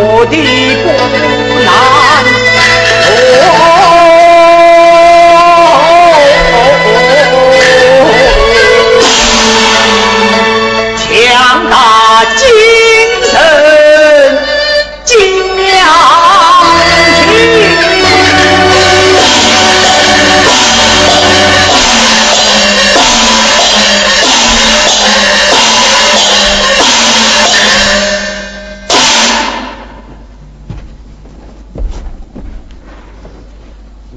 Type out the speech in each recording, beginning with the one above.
我的国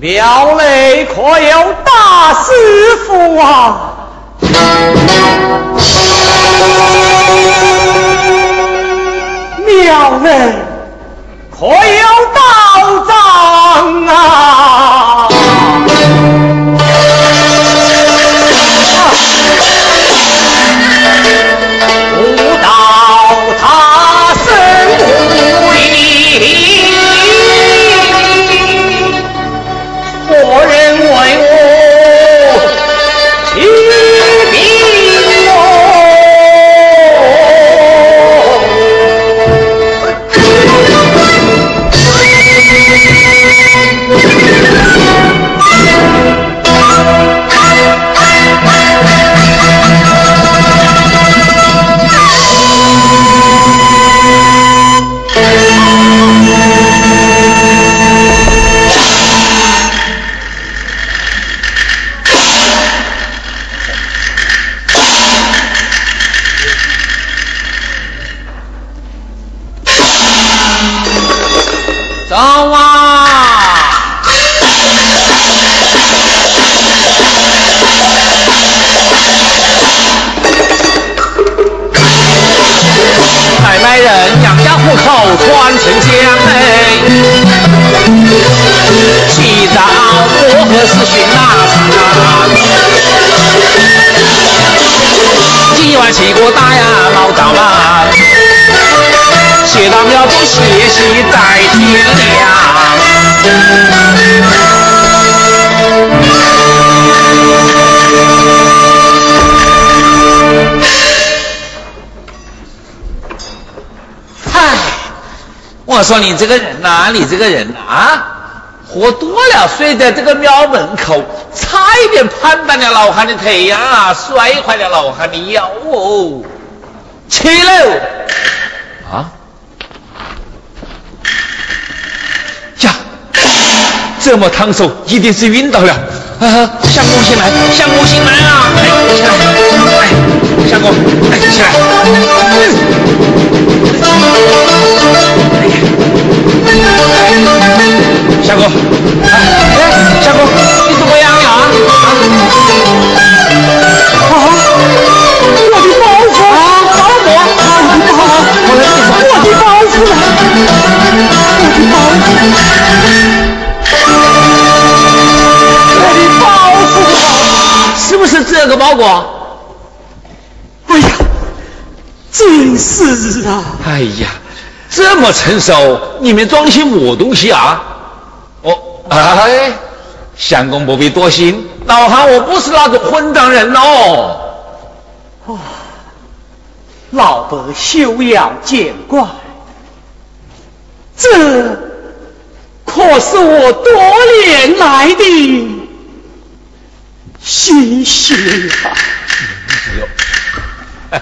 庙内可有大师傅啊？庙内可有道长啊？高啊买卖人养家糊口穿城墙哎起早过河是寻那场今晚起个大呀老早来我说你这个人呐，你这个人啊，喝多了睡在这个庙门口，差一点攀断了老汉的腿呀，摔坏了老汉的腰哦！起来！啊！这么烫手，一定是晕倒了。啊，相公先来，相公先来啊！哎，起来！哎，相公，哎，起来！相公，哎，包裹？哎呀，真是啊！哎呀，这么成熟，你们装些么东西啊？哦哎，相公不必多心，老汉我不是那种混账人哦。哦，老伯休要见怪，这可是我多年来的心血啊！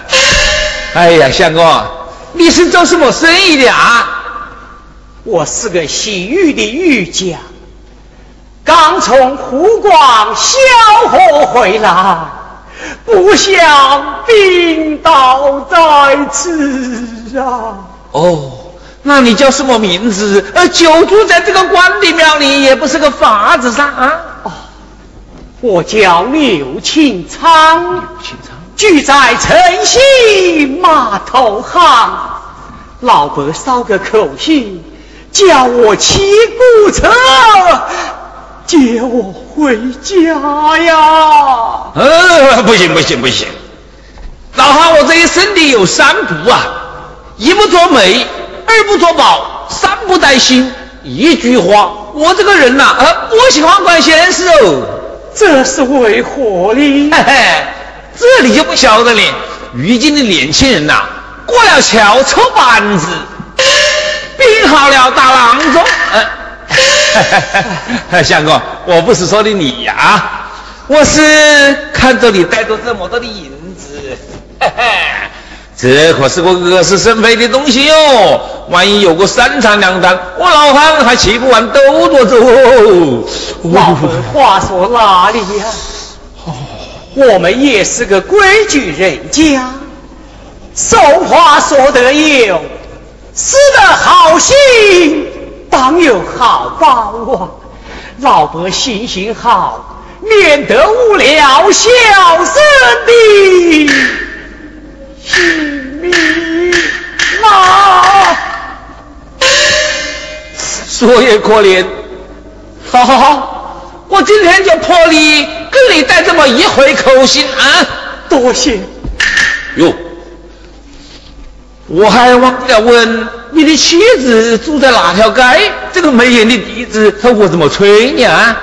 哎呀，相公，你是做什么生意的啊？我是个洗浴的浴匠。刚从湖广萧河回来，不想病倒在此啊！哦，那你叫什么名字？呃，久住在这个关帝庙里也不是个法子噻啊！哦，我叫刘庆昌，刘庆昌居在城西码头行，老伯捎个口信，叫我骑古车。接我回家呀！呃，不行不行不行，老汉我这一生的有三不啊：一不做媒，二不做保，三不带心。一句话，我这个人呐，呃，不喜欢管闲事哦。这是为何呢？嘿嘿，这你就不晓得了。如今的年轻人呐，过了桥抽板子，病好了打郎中。呃相公，我不是说的你呀，我是看着你带着这么多的银子，这可是个惹是生非的东西哟。万一有个三长两短，我老汉还骑不完兜着走。老伯话说哪里呀？我们也是个规矩人家，俗话说得有，死得好心。当有好报啊！老伯行行好，免得误了小生的性命啊！说也可怜。好好好，我今天就破例跟你带这么一回口信啊！多谢。哟，我还忘了问你的妻子住在哪条街？这个没眼的地址，他我怎么催你啊？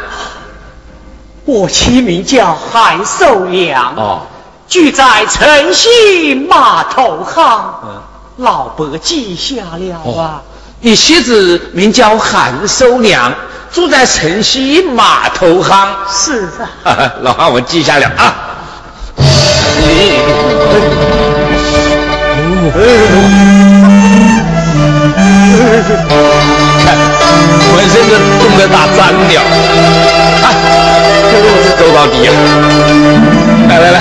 我妻名叫韩寿良，哦，居在城西码头行。嗯，老伯记下了啊。你妻子名叫韩寿良。住在城西码头行，是啊，老汉我记下了啊。看，浑身都冻得打粘了，啊，这我是走到底啊！来来来，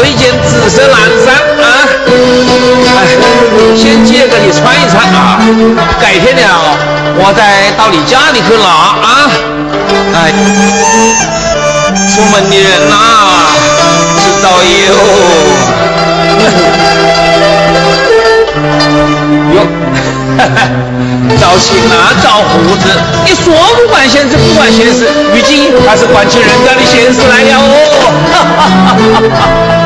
有一件紫色蓝衫啊。哎，先借给你穿一穿啊，改天了我再到你家里去拿啊。哎，出门的人呐，知道哟。哟，找亲啊，找胡子，你说不管闲事不管闲事，如今还是管起人家的闲事来了哦。哈哈哈哈